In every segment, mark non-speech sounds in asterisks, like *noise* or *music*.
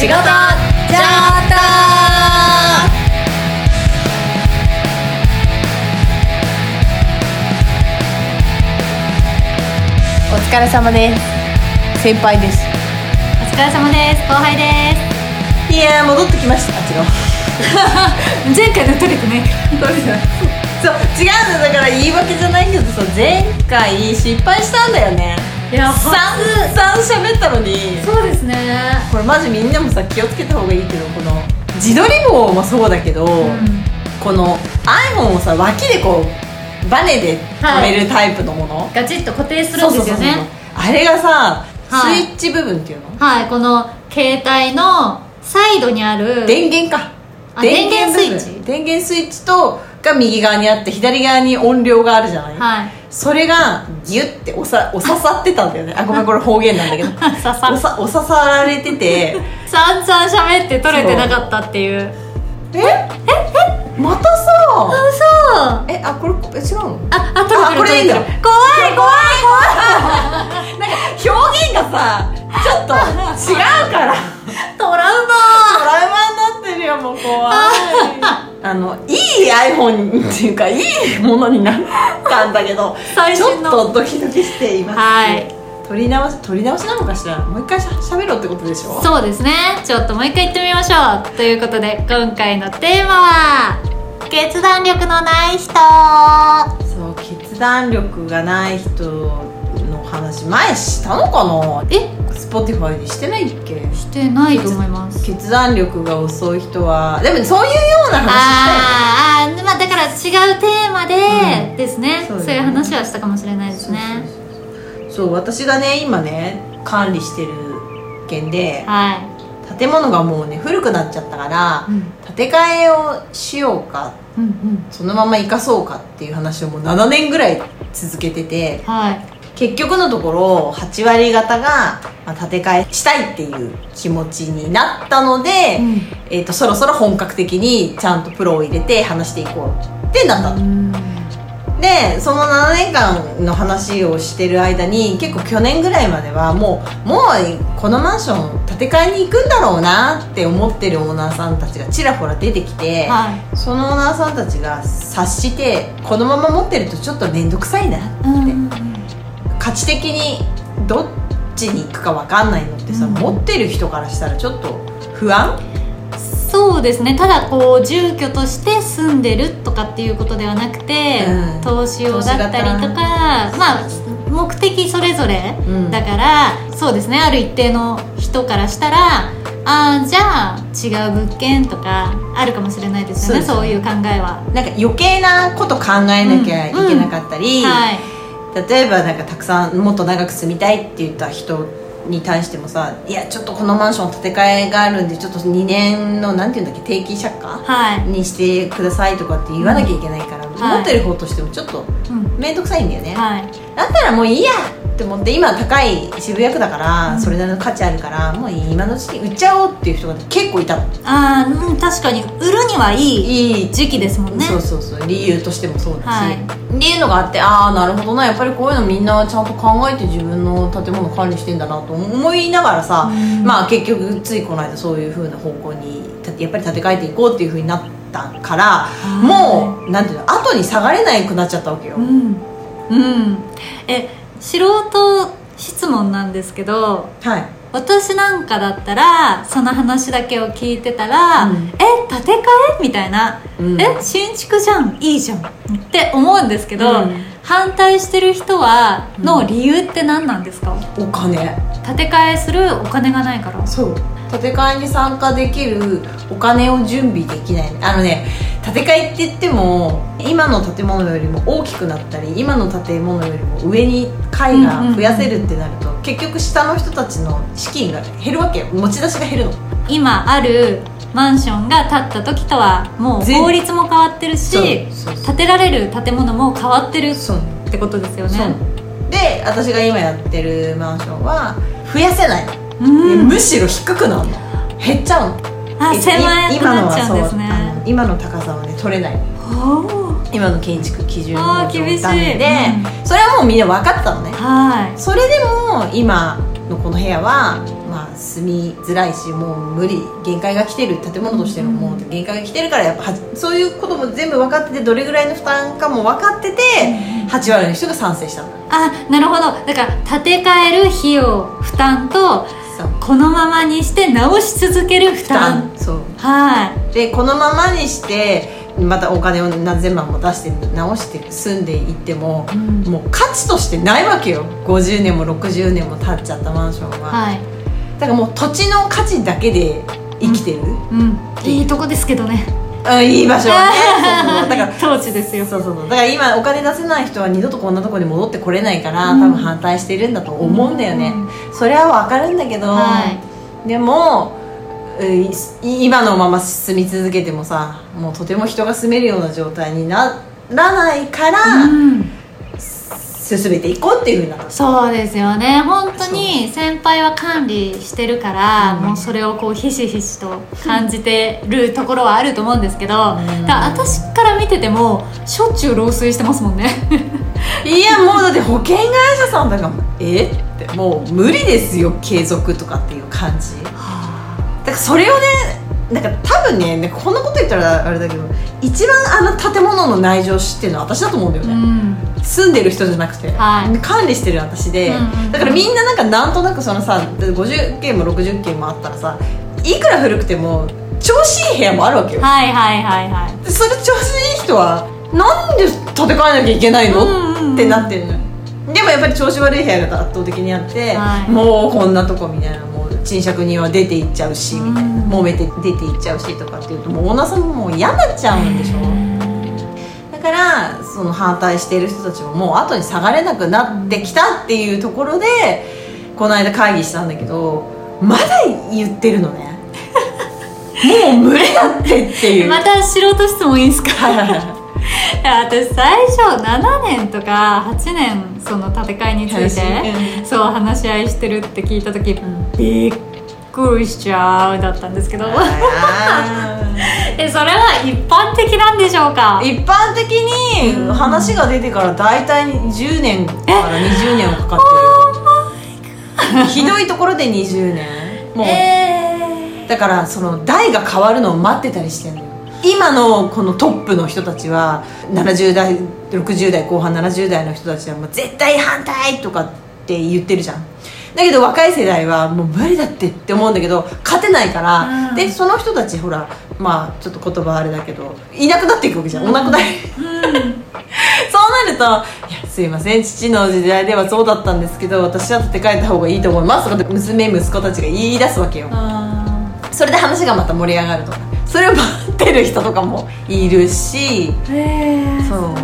仕事じゃったお疲れ様です。先輩です。お疲れ様です。後輩でいやー戻ってきましたあ違うす前回の取れてないそう違うんだだから言い訳じゃないけどさ前回失敗したんだよねいや散々喋ったのに。そうですね。これマジみんなもさ気をつけた方がいいけどこの自撮り棒もそうだけど、うん。この iPhone をさ脇でこうバネで止めるタイプのもの、ガチッと固定するんですよね。あれがさ、はい。スイッチ部分っていうの？はいこの携帯のサイドにある電源か。あ電源スイッチ？電源スイッチとが右側にあって左側に音量があるじゃない、はいそれがギュッておさお刺さってたんだよね。あごめんこれ方言なんだけど。*laughs* 刺さおさお刺さられてて。*laughs* 散々喋って取れてなかったっていうえええまたさ。あそう。えあこれえ違うの？ああ取れてるあこれいいんだ。取れてる怖い。怖い。なんか表現がさちょっと違うから。トラウトラウマになってるよもう怖い。あのいい iPhone っていうかいいものになったんだけどちょっとドキドキしています。はい取り直し取り直しなのかしら？もう一回しゃしゃべろうってことでしょ？そうですね。ちょっともう一回言ってみましょう。ということで今回のテーマは決断力のない人。そう決断力がない人の話前したのかな？え Spotify でしてないっけ？してないと思います。決断力が遅い人はでもそういうような話したよねあーあーまあだから違うテーマでうん。ですね、ね。そういう話はしたかもしれないですね。そうそう私がね今ね管理してる件では建物がもうね古くなっちゃったからい、うん、建て替えをしようかうんうん。そのまま生かそうかっていう話をもう7年ぐらい続けててはい。結局のところ8割方がまあ建て替えしたいっていう気持ちになったので、うん。えー、とそろそろ本格的にちゃんとプロを入れて話していこうってなったのうんでその7年間の話をしてる間に結構去年ぐらいまではもうもうこのマンション建て替えに行くんだろうなって思ってるオーナーさんたちがちらほら出てきて、はい。そのオーナーさんたちが察してこのまま持ってるとちょっと面倒くさいなって、うん価値的にどっちに行くか分かんないのってさ、うん。持ってる人からしたらちょっと不安そうですね。ただこう住居として住んでるとかっていうことではなくて、うん。投資用だったりとかまあ目的それぞれうん。だから、そうですね。ある一定の人からしたらああじゃあ違う物件とかあるかもしれないですよね。そういう考えは。なんか余計なこと考えなきゃいけなかったり、はい。例えばなんかたくさんもっと長く住みたいって言った人に対してもさいやちょっとこのマンション建て替えがあるんでちょっと2年のなんていうんだっけ定期借家はい、にしてくださいとかって言わなきゃいけないから、はい。持ってる方としてもちょっとうん。面倒くさいんだよね、はい、だったらもういいやって思って今高い渋谷区だから、うん。それなりの価値あるからもう今のうちに売っちゃおうっていう人が結構いたのああ、うん、確かに。売るにはいいいい。時期ですもんね。そうそうそう。理由としてもそうだし、はい。っていうのがあってああなるほどな。やっぱりこういうのみんなちゃんと考えて自分の建物管理してんだなと思いながらさ、うん。まあ結局ついこの間そういう風な方向にたやっぱり建て替えていこうっていう風になったからい。もうなんていうの後に下がれなくなっちゃったわけよ、うん。うん。え素人質問なんですけどはい。私なんかだったらその話だけを聞いてたら、うん。え建て替え？みたいな、うん。え新築じゃん？いいじゃん。って思うんですけど、うん。反対してる人はの理由って何なんですか、お金。建て替えするお金がないから。そう建て替えに参加できるお金を準備できない。あのね建て替えって言っても今の建物よりも大きくなったり今の建物よりも上に階が増やせるってなると、結局下の人たちの資金が減るわけよ。持ち出しが減るの。今あるマンションが建った時とはもう全法律も変わってるし建てられる建物も変わってるってことですよね。で私が今やってるマンションは増やせないむしろ低くなるの。減っちゃうの。あえ狭くなっちゃうんですね。今のは。そうあの今の高さはね取れない今の建築基準の厳しい。ダメで、うそれはもうみんな分かったのね。はい。それでも今のこの部屋は、まあ、住みづらいしもう無理。限界が来てる。建物としてのもう限界が来てるからやっぱはそういうことも全部分かっててどれぐらいの負担かも分かってて8割の人が賛成したの。あなるほど。だから建て替える費用負担とこのままにして直し続ける負担。そう。はい。でこのままにしてまたお金を何千万も出して直して住んでいっても、うん。もう価値としてないわけよ。50年も60年も経っちゃったマンションは、はい。だからもう土地の価値だけで生きてる、うん。いいとこですけどねうん、いい場所はね。そうそうだから *laughs* 当地ですよ。そうそうそう。だから今お金出せない人は二度とこんなとこに戻ってこれないから、うん。多分反対してるんだと思うんだよね、うそれはわかるんだけど、はでも今のまま住み続けてもさもうとても人が住めるような状態にならないから、うん進めていこうっていうふうになそうですよね。本当に先輩は管理してるから、うん。もうそれをこうひしひしと感じてるところはあると思うんですけど、ん。だ私から見ててもしょっちゅう漏水してますもんね。*laughs* いやもうだって保険会社さんだからえ？ってもう無理ですよ継続とかっていう感じ。だからそれをねなんか多分ねなんかこんなこと言ったらあれだけど一番あの建物の内情知ってるのは私だと思うんだよね、うん。住んでる人じゃなくて、はい。管理してる私で、うんうんうん。だからみんななんかなんとなくそのさ50件も60件もあったらさいくら古くても調子いい部屋もあるわけよ、はいはいはいはい。でそれ調子いい人はなんで建て替えなきゃいけないの、うんうんうん。ってなってるのよ。でもやっぱり調子悪い部屋が圧倒的にあって、はい。もうこんなとこみたいな賃借人は出て行っちゃうしみたいな、うん揉めて出て行っちゃうしとかっていうともうオーナーさんももう嫌になっちゃうんでしょ。だからその反対している人たちももう後に下がれなくなってきたっていうところでこの間会議したんだけどまだ言ってるのね。*laughs* もう無理だってっていう。また素人質問いいですか？*laughs* 私最初7年とか8年その建て替えについて話そう話し合いしてるって聞いた時、びっくりしちゃうだったんですけど。あ *laughs* えそれは一般的なんでしょうか？ー一般的に話が出てから大体10年から20年はかかってるよ。*laughs* ひどいところで20年。もう、えだからその代が変わるのを待ってたりしてるのよ今のこのトップの人たちは70代60代後半70代の人たちはもう絶対反対とかって言ってるじゃん。だけど若い世代はもう無理だってって思うんだけど勝てないから、うん。でその人たちほらまあちょっと言葉あれだけどいなくなっていくわけじゃん、お亡くなり。*laughs* そうなると「いやすいません。父の時代ではそうだったんですけど私は建て替えた方がいいと思います」とかって娘息子たちが言い出すわけよ。あそれで話がまた盛り上がるとかそれを待ってる人とかもいるしえそう。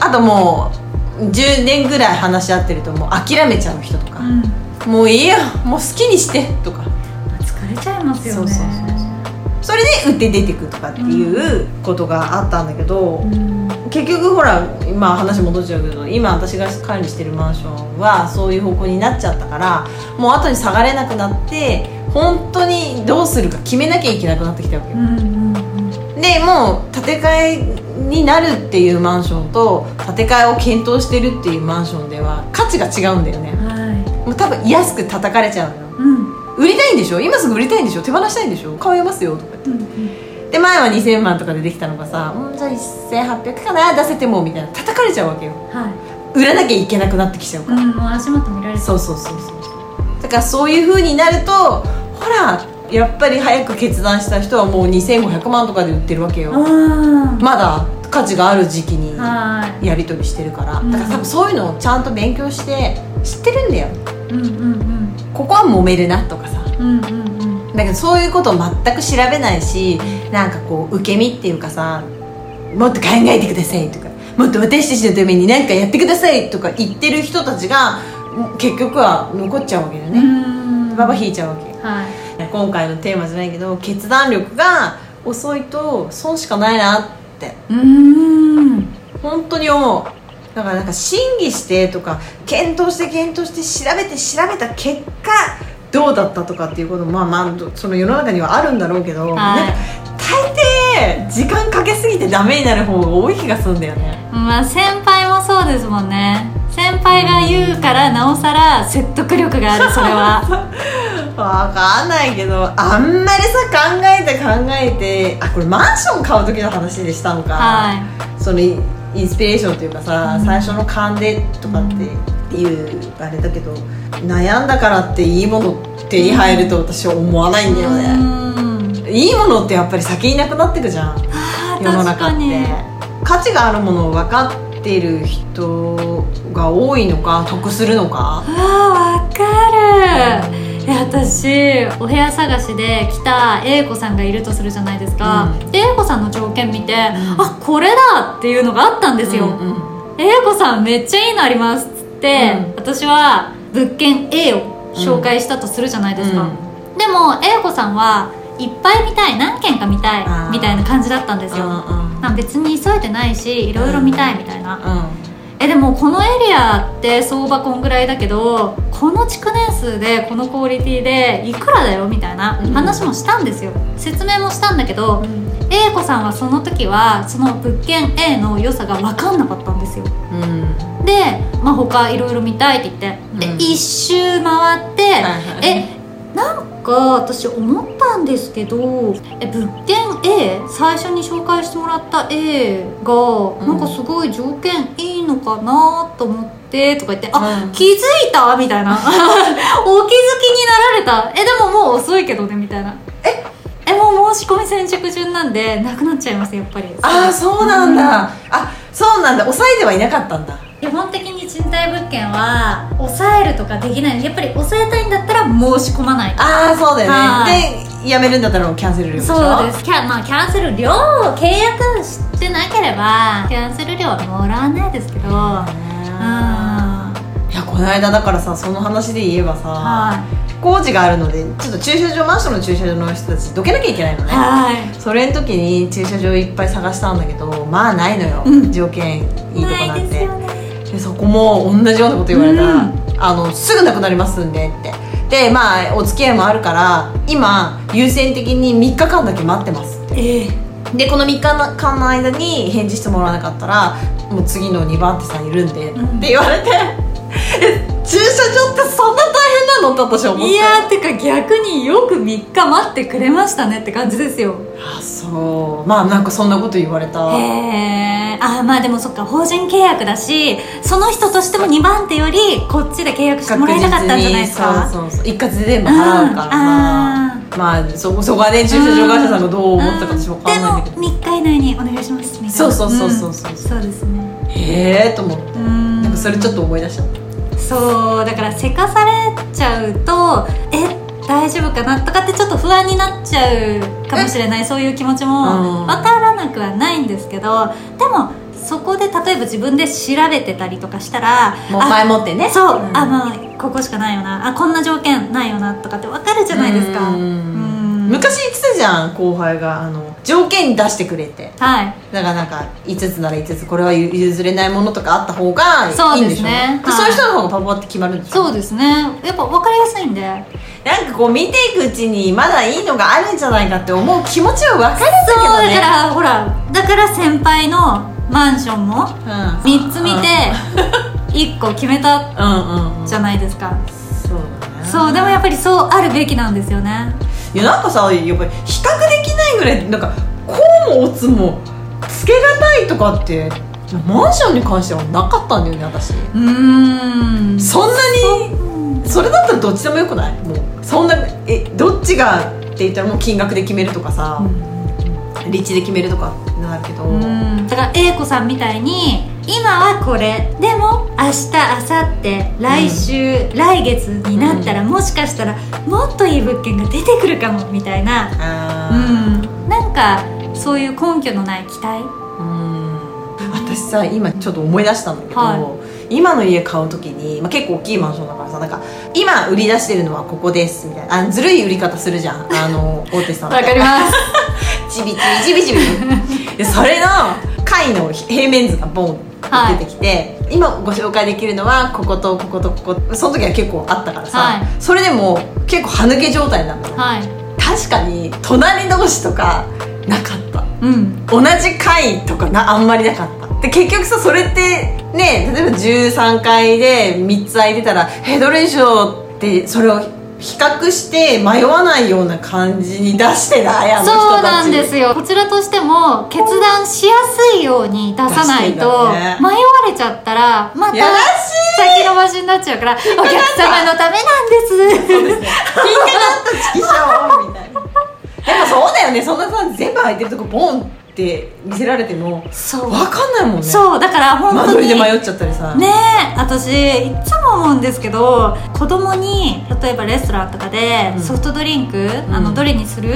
あともう10年ぐらい話し合ってるともう諦めちゃう人とか、うん。もういいよもう好きにしてとか。疲れちゃいますよね。そうそうそうそれで売って出てくとかっていうことがあったんだけど、うん。結局ほら今話戻っちゃうけど今私が管理してるマンションはそういう方向になっちゃったからもう後に下がれなくなって本当にどうするか決めなきゃいけなくなってきたわけよ、うんうんでもう建て替えになるっていうマンションと建て替えを検討してるっていうマンションでは価値が違うんだよね。うんはい。もう多分安く叩かれちゃうのよ。うん。売りたいんでしょ？今すぐ売りたいんでしょ？手放したいんでしょ？買えますよとか言って。うんで前は2000万とかでできたのがさ、うん、じゃあ1800かな？出せてもみたいな。叩かれちゃうわけよ。はい。売らなきゃいけなくなってきちゃうから、うんもう足元見られてそうそうそうそう。だからそういう風になるとほらやっぱり早く決断した人はもう2500万とかで売ってるわけよ。あまだ価値がある時期にはやり取りしてるから。うん。だから多分そういうのをちゃんと勉強して知ってるんだよ。いうんうん。ここは揉めるなとかさ。うんうんうん。うんだけどそういうことを全く調べないしなんかこう受け身っていうかさもっと考えてくださいとかもっと私たちのために何かやってくださいとか言ってる人たちが結局は残っちゃうわけだよね、うん。ババ引いちゃうわけ。はい今回のテーマじゃないけど決断力が遅いと損しかないなって。うん。本当に思う。だからなんか審議してとか検討して検討して調べて調べた結果どうだったとかっていうこともまあまあその世の中にはあるんだろうけど、はい。なんか大抵時間かけすぎてダメになる方が多い気がするんだよね。まあ先輩もそうですもんね。先輩が言うからなおさら説得力があるそれは *laughs* わかんないけどあんまりさ考えて考えてあこれマンション買う時の話でしたのか、はそのインスピレーションというかさ、うん。最初の勘でとかっていうあれだけど悩んだからっていいもの手に入ると私は思わないんだようね、ん。いいものってやっぱり先になくなってくじゃん。世の中って。価値があるものを分かってる人が多いのか得するのか。あーわかるえ私お部屋探しで来た A 子さんがいるとするじゃないですか、う A 子さんの条件見て、ん。あこれだっていうのがあったんですよ、うん。うん A 子さんめっちゃいいのありますっつって、うん。私は物件 A を紹介したとするじゃないですか、うん。でも A 子さんはいっぱい見たい何件か見たいみたいな感じだったんですよ、うんうんまあ別に急いでないしいろいろ見たいみたいな、うんえでもこのエリアって相場こんぐらいだけどこの築年数でこのクオリティでいくらだよみたいなうん。話もしたんですよ。説明もしたんだけど、A 子さんはその時はその物件 A の良さが分かんなかったんですよ。うん。で、まあ、他いろいろ見たいって言って。で、うん。一周回って、はいはいえなんか私思ったんですけどえ物件 A 最初に紹介してもらった A が、ん。なんかすごい条件いいのかなと思ってとか言って「あ、うん。気づいた?」みたいな「*laughs* お気づきになられた。えでももう遅いけどね」みたいな「え？えもう申し込み先着順なんでなくなっちゃいますやっぱり」ああそうなんだ、あそうなんだ。抑えてはいなかったんだ。基本的に賃貸物件は抑えるとかできない。やっぱり抑えたいんだったら申し込まないとああそうだよはねで辞めるんだったらキャンセル料そうです。キャ,、まあ、キャンセル料を契約してなければキャンセル料はもらわないですけど。うん。はいやこの間だからさその話で言えばさ、い。工事があるのでちょっと駐車場マンションの駐車場の人たちどけなきゃいけないのね。はい。それの時に駐車場いっぱい探したんだけどまあないのよ、うん。条件いいとこなんないですてよねでそこも同じようなこと言われた、うん。あのすぐなくなりますんでって。でまあお付き合いもあるから今優先的に3日間だけ待ってます。ええ。でこの3日間の間に返事してもらわなかったらもう次の2番手さんいるんで、うんって言われて。え駐車場ってそんな大変なのって私は思っていやーてか逆によく3日待ってくれましたねって感じですよ。あそう。まあなんかそんなこと言われた。へえあまあでもそっか法人契約だしその人としても2番手よりこっちで契約してもらいたかったんじゃないですか？そうそうそう。一括で全部払うからうんさあまあそそこはね駐車場会社さんがどう思ったか私わかんないんだけど。でも3日以内にお願いしますみたいな。そうそうそうそうそうんそうですね。へえと思って。うん。なんかそれちょっと思い出しちゃったそうだからせかされちゃうとえ大丈夫かなとかってちょっと不安になっちゃうかもしれないそういう気持ちうん。も分からなくはないんですけどでもそこで例えば自分で調べてたりとかしたらもうあ前もってね。そう、ん。あまあここしかないよなあこんな条件ないよなとかって分かるじゃないですか。うん。うん。昔言ってたじゃん後輩があの条件出してくれって。はい。だからなんか5つなら5つこれは譲れないものとかあった方がそうでいいんですしょね。はい。そういう人の方がパパって決まるんでしょそうですね。やっぱ分かりやすいんで。なんかこう見ていくうちにまだいいのがあるんじゃないかって思う気持ちは分かるんだけそうどねだからほらだから先輩のマンションもうん。3つ見て1個決めたうんうんうん。じゃないですか。そうだねそうでもやっぱりそうあるべきなんですよね。いやなんかさやっぱり比較できないぐらいなんかこうもオツもつけがたいとかってマンションに関してはなかったんだよね私。うーん。そんなにそれだったらどっちでもよくない？もうそんなえどっちがって言ったらもう金額で決めるとかさ、立地で決めるとかなるけど、うん。だから A 子さんみたいに今はこれ。でも明日明後日来週、来月になったら、もしかしたらもっといい物件が出てくるかもみたいな。うあん。なんかそういう根拠のない期待。ーうん。私さ今ちょっと思い出したんだけど、は今の家買う時に、まあ、結構大きいマンションだからさなんか今売り出してるのはここですみたいな。あずるい売り方するじゃん。あの *laughs* 大手さん。ってわかります。*laughs* ちびちびちびちび。でそれの階の平面図がボンはい。出てきて、今ご紹介できるのはこことこことここ。その時は結構あったからさ、はい。それでも結構歯抜け状態なのよはい。確かに隣同士とかなかった。うん。同じ階とかなあんまりなかった。で結局さそれってね例えば13階で3つ空いてたら「えどれにしよう?」ってそれを比較して迷わないような感じに出してないあの人たち。そうなんですよ。こちらとしても決断しやすいように出さないと、迷われちゃったらまた先延ばしになっちゃうからお客様のためなんです。そうですね。金貨だったチキショーみたいな。でもそうだよね。そんなさ全部入ってるとこボンって見せられてもそう。分かんないもんね。そうだから本間当にで迷っちゃったりさ。ねえ私いつも思うんですけど子供に例えばレストランとかでうん。ソフトドリンク、ん。あのどれにする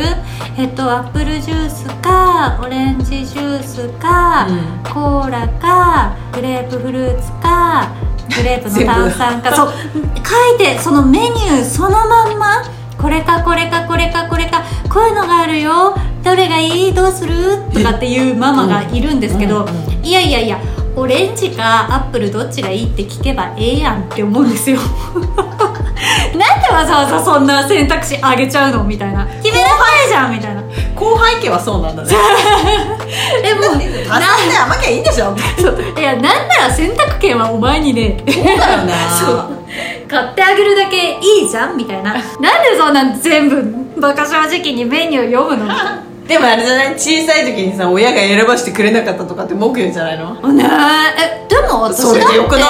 えっとアップルジュースかオレンジジュースか、うん。コーラかグレープフルーツかグレープの炭酸かそう書いてそのメニューそのまんまこれかこれかこれかこれかこういうのがあるよどれがいい？どうする？とかっていうママがいるんですけど、いやいやいやオレンジかアップルどっちがいいって聞けばええやんって思うんですよ。*laughs* なんでわざわざそんな選択肢あげちゃうの？みたいな。決めなさいじゃんみたいな。後輩家はそうなんだね。*laughs* えもう足して甘きゃいいんでしょ？いやなんなら選択権はお前にね。そうだよね *laughs* そう。買ってあげるだけいいじゃん？みたいな。なんでそんな全部バカ正直にメニュー読むの？でもあれじゃない？小さい時にさ親が選ばしてくれなかったとかって文句言うんじゃないの？ねえ。えでも私だってそれでよ。くない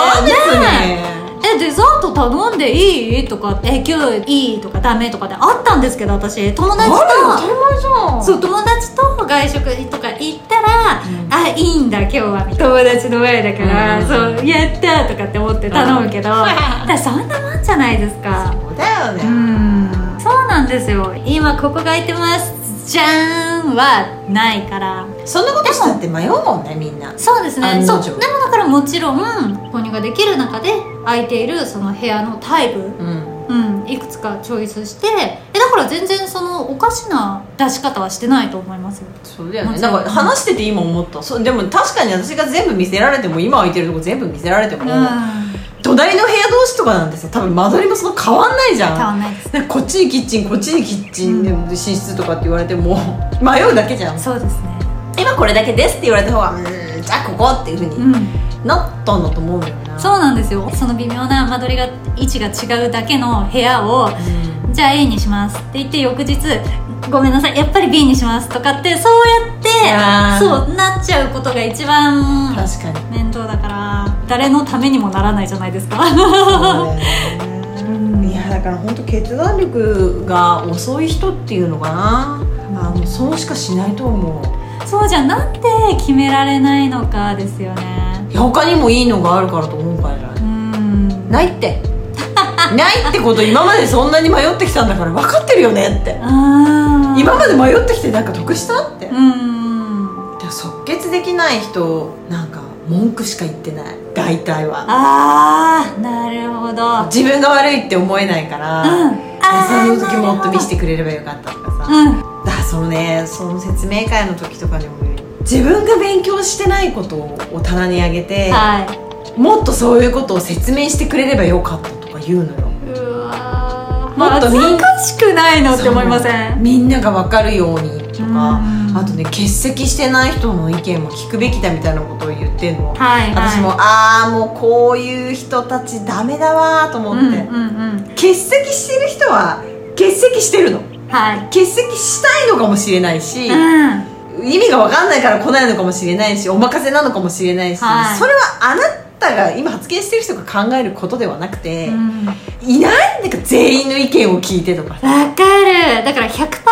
ねえデザート頼んでいいとかえ今日いいとかダメとかであったんですけど私。友達と。あれ当たり前じゃん。そう友達と外食とか行ったら、あいいんだ今日は友達の前だから、うん。そうやったとかって思って頼むけど、*laughs* だからそんなもんじゃないですか。そうだよね、うん。そうなんですよ。今ここが空いてますじゃーんはないから。そんなことしたって迷うもんねみんな。そうですね。そう。でもだからもちろん購入ができる中で空いているその部屋のタイプ。うん。うん、いくつかチョイスして。えだから全然そのおかしな出し方はしてないと思いますよ。そうだよね。もちろん。なんか話してて今思った。そうでも確かに私が全部見せられても今空いてるとこ全部見せられても、うん隣の部屋同士とかなんてさ多分間取りもそんな変わんないじゃん。変わんないです。こっちにキッチンこっちにキッチン、う寝室とかって言われても *laughs* 迷うだけじゃん。そうですね。今これだけですって言われた方がうーんじゃあここっていうふうにうん。なったんだと思うんだよなそうなんですよ。その微妙な間取りが位置が違うだけの部屋をうん。じゃあ A にしますって言って翌日ごめんなさい。やっぱり B にしますとかってそうやってそうなっちゃうことが一番確かに。面倒だから誰のためにもならないじゃないですか。いやだから本当決断力が遅い人っていうのかな。あのそうしかしないと思う。そうじゃんなんで決められないのかですよね。いや他にもいいのがあるからと思うから。じゃなういん。ないって。*laughs* ないってこと今までそんなに迷ってきたんだから分かってるよねって。今まで迷ってきてなんか得したって、うん。即決できない人なんか文句しか言ってない大体は。ああなるほど。自分が悪いって思えないから、うん。その時もっと見せてくれればよかったとかさ、うん。だそのねその説明会の時とかでも自分が勉強してないことを棚にあげて、はい。もっとそういうことを説明してくれればよかったとか言うのよ。うわー。もっと恥ずかしくないのって思いません？みんなが分かるようにとかうんあとね欠席してない人の意見も聞くべきだみたいなことを言ってんの、はいはい。私もああもうこういう人たちダメだわーと思って、うんうんうん。欠席してる人は欠席してるの。はい。欠席したいのかもしれないし、うん。意味が分かんないから来ないのかもしれないしお任せなのかもしれないし、はい。それはあなたが今発言してる人が考えることではなくて、うん。いないなんか全員の意見を聞いてとかさ。わかる。だから100%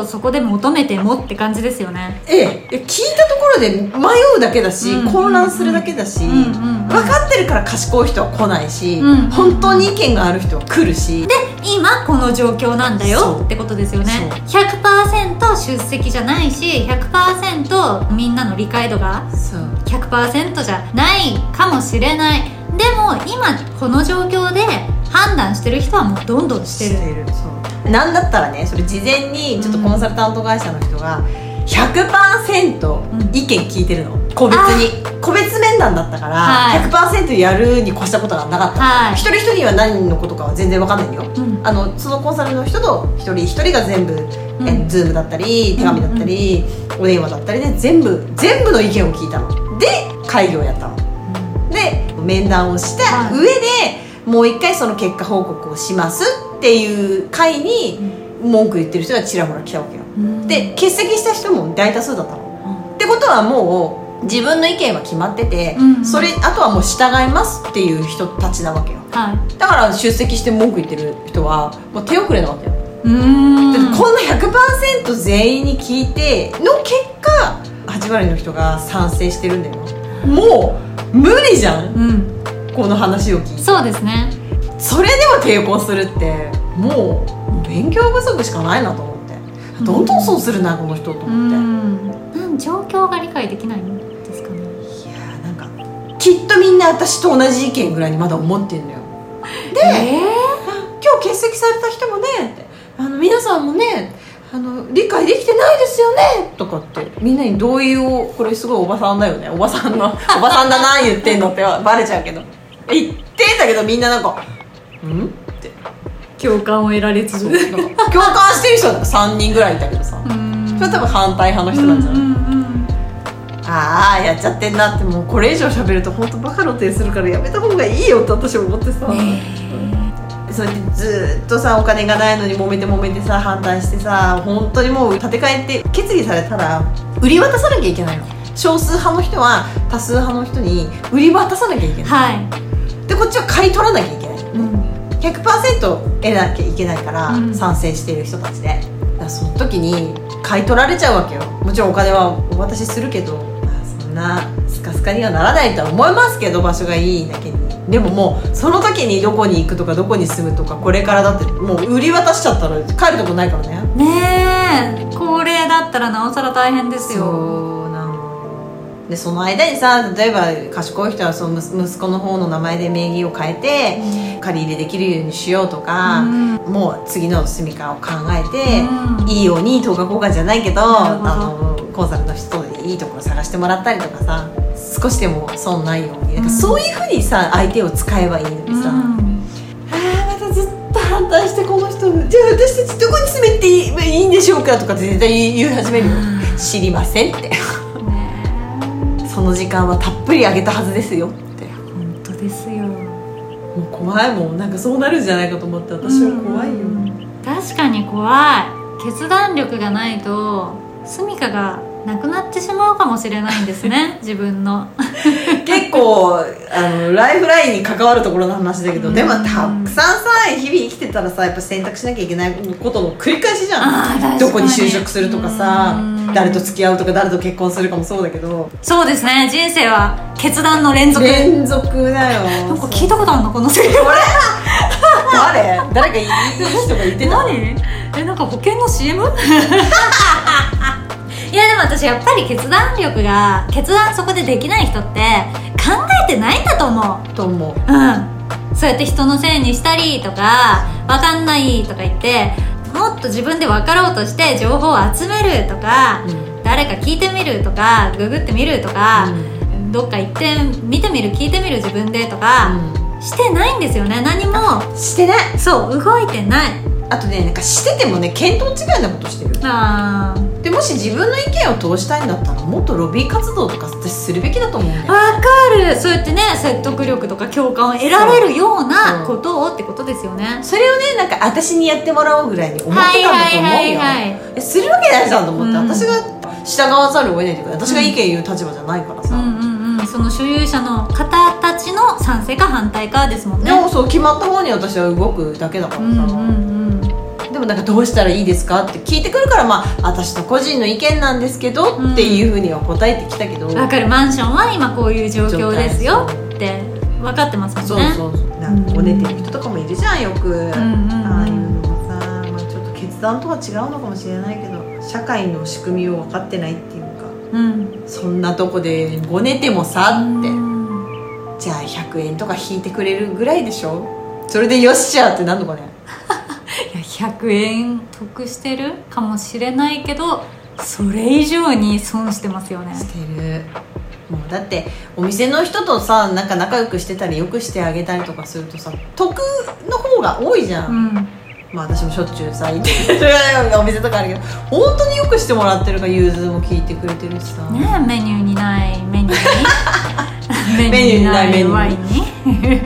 をそこで求めてもって感じですよね。ええ。聞いたところで迷うだけだし、うん。混乱するだけだし、うんうんうん分かってるから賢い人は来ないし、うん。本当に意見がある人は来るし、で今この状況なんだよってことですよね。そう。100%出席じゃないし100%みんなの理解度がそう。100%じゃないかもしれないでも今この状況で判断してる人はもうどんどんしてる。そう。なんだったらねそれ事前にちょっとコンサルタント会社の人が100%意見聞いてるの。個別に。個別面談だったから、はい。100%やるに越したことがなかった、はい。一人一人には何のことかは全然わかんないよ、うん。あのそのコンサルの人と一人一人が全部、ん。えズームだったり手紙だったり、お電話だったりで全部全部の意見を聞いたの。で会議をやったの。で面談をしたはい。上で、もう一回その結果報告をしますっていう会に文句言ってる人がちらほら来たわけよ。うん。で欠席した人も大多数だったの。ってことはもう自分の意見は決まってて、うんそれあとはもう従いますっていう人たちなわけよ。はい。だから出席して文句言ってる人はもう手遅れなわけよ、うーん。だってこんな100%全員に聞いての結果8割の人が賛成してるんだよもう無理じゃん。うん。この話を聞いて。そうですね。それでも抵抗するってもう勉強不足しかないなと思って。どんどん損するなこの人とう思って、ん。なん状況が理解できないんですかね。いやーなんかきっとみんな私と同じ意見ぐらいにまだ思ってんのよ。で、え今日欠席された人もねあの皆さんもねあの理解できてないですよね！とかってみんなに同意をこれすごいおばさんだよね。おばさんのおばさんだな言ってんのってバレちゃうけど。言ってんだけどみんななんか「うん?」って。ー共感を得られつつ共感してる人は3人ぐらいいたけどさ。うん。それ多分反対派の人なんじゃない、うんうんうん。ああやっちゃってんなってもうこれ以上喋ると本当バカ露呈するからやめた方がいいよって私思ってさ、それでずっとさお金がないのに揉めて揉めてさ反対してさ本当にもう建て替えって決議されたら売り渡さなきゃいけないの少数派の人は多数派の人に売り渡さなきゃいけないはい。でこっちは買い取らなきゃいけない。うん。100%得なきゃいけないから、うん。賛成している人たちで。だその時に買い取られちゃうわけよ。もちろんお金はお渡しするけど、まあ、そんなスカスカにはならないとは思いますけど場所がいいだけにでももうその時にどこに行くとかどこに住むとかこれからだってもう売り渡しちゃったら帰るとこないからね。ねえ高齢だったらなおさら大変ですよ。でその間にさ例えば賢い人はその息息子の方の名前で名義を変えて借り入れできるようにしようとか、うん。もう次の住みかを考えて、うん。いいように等価交換じゃないけどあのコンサルの人でいいところ探してもらったりとかさ少しでも損ないように。なんかそういうふうにさ相手を使えばいいのにさ、うん。ああまたずっと反対してこの人じゃあ私たちどこに住めっていいいいんでしょうかとか絶対言い始めるよ。知りませんって。ね。その時間はたっぷりあげたはずですよって。え本当ですよ。もう怖いもん。なんかそうなるんじゃないかと思って私は怖いよ、うん確かに怖い。決断力がないと住みかがなくなってしまうかもしれないんですね *laughs* 自分の。結構あのライフラインに関わるところの話だけど、うん。でもたくさんさ日々生きてたらさやっぱ選択しなきゃいけないことの繰り返しじゃん。どこに就職するとかさうん。誰と付き合うとか誰と結婚するかもそうだけど。そうですね。人生は決断の連続。連続だよ。なんか聞いたことあるのこのセリフ誰？誰かいい人が言ってた。何？えなんか保険の CM? *laughs* いやでも私やっぱり決断力が決断そこでできない人って考えてないんだと思う。と思う。うん。そうやって人のせいにしたりとかわかんないとか言ってもっと自分で分かろうとして情報を集めるとか、うん。誰か聞いてみるとかググってみるとか、どっか行って見てみる聞いてみる自分でとか、してないんですよね。何も。してない。そう動いてない。あとねなんかしててもね見当違いなことしてる。あーでもし自分の意見を通したいんだったらもっとロビー活動とか私するべきだと思うわかる。そうやってね説得力とか共感を得られるようなことをってことですよね。それをねなんか私にやってもらおうぐらいに思ってたんだと思うよ、はいはいするわけないじゃんと思って、うん。私が従わざるを得ないというか私が意見言う立場じゃないからさ、うんうんうん。その所有者の方たちの賛成か反対かですもんね。でもそう決まった方に私は動くだけだからさ、うんうんうんでもなんかどうしたらいいですかって聞いてくるからまあ私の個人の意見なんですけど、うんっていうふうには答えてきたけど。わかる。マンションは今こういう状況ですよって。分かってますもんね。そうそうそう。なんかごねてる人とかもいるじゃんよく、んうんああいうのもさ、まあ、ちょっと決断とは違うのかもしれないけど社会の仕組みを分かってないっていうか。うん。そそんなとこでごねてもさって、うん。じゃあ100円とか引いてくれるぐらいでしょ。それでよっしゃってなんのかね100円得してるかもしれないけどそれ以上に損してますよね。してる。もうだってお店の人とさなんか仲良くしてたりよくしてあげたりとかするとさ得の方が多いじゃん、うん。まあ私もしょっちゅうさ行ってるお店とかあるけど本当によくしてもらってるから融通も聞いてくれてるしさ、ねメニューにないメニューに *laughs* メニューにないワインに。*laughs*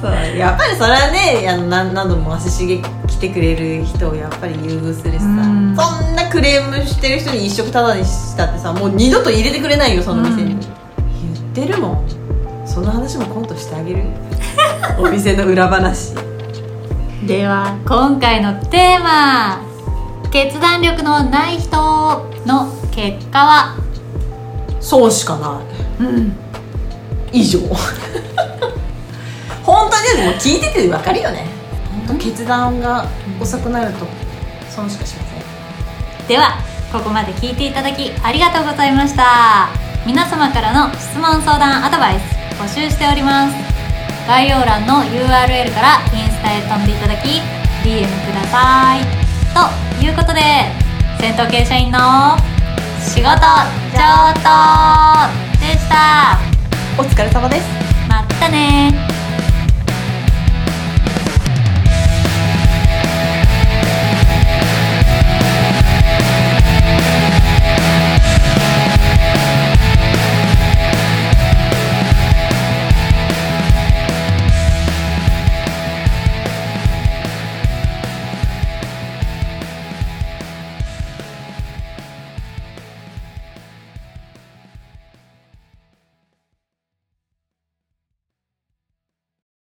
そうやっぱりそれはねあの何何度も足しげ来てくれる人をやっぱり優遇するしさ、うん。そんなクレームしてる人に一食タダにしたってさもう二度と入れてくれないよその店に、うん。言ってるもん。その話もコントしてあげる *laughs* お店の裏話。では今回のテーマ。決断力のない人の結果は？そうしかないうん。以上。*laughs* 本当にでも聞いてて分かるよね。本当決断が遅くなると損しかしません。ではここまで聞いていただきありがとうございました。皆様からの質問相談アドバイス募集しております。概要欄の URL からインスタへ飛んでいただき DM ください。ということで戦闘系社員の仕事上等でした。お疲れ様です。またね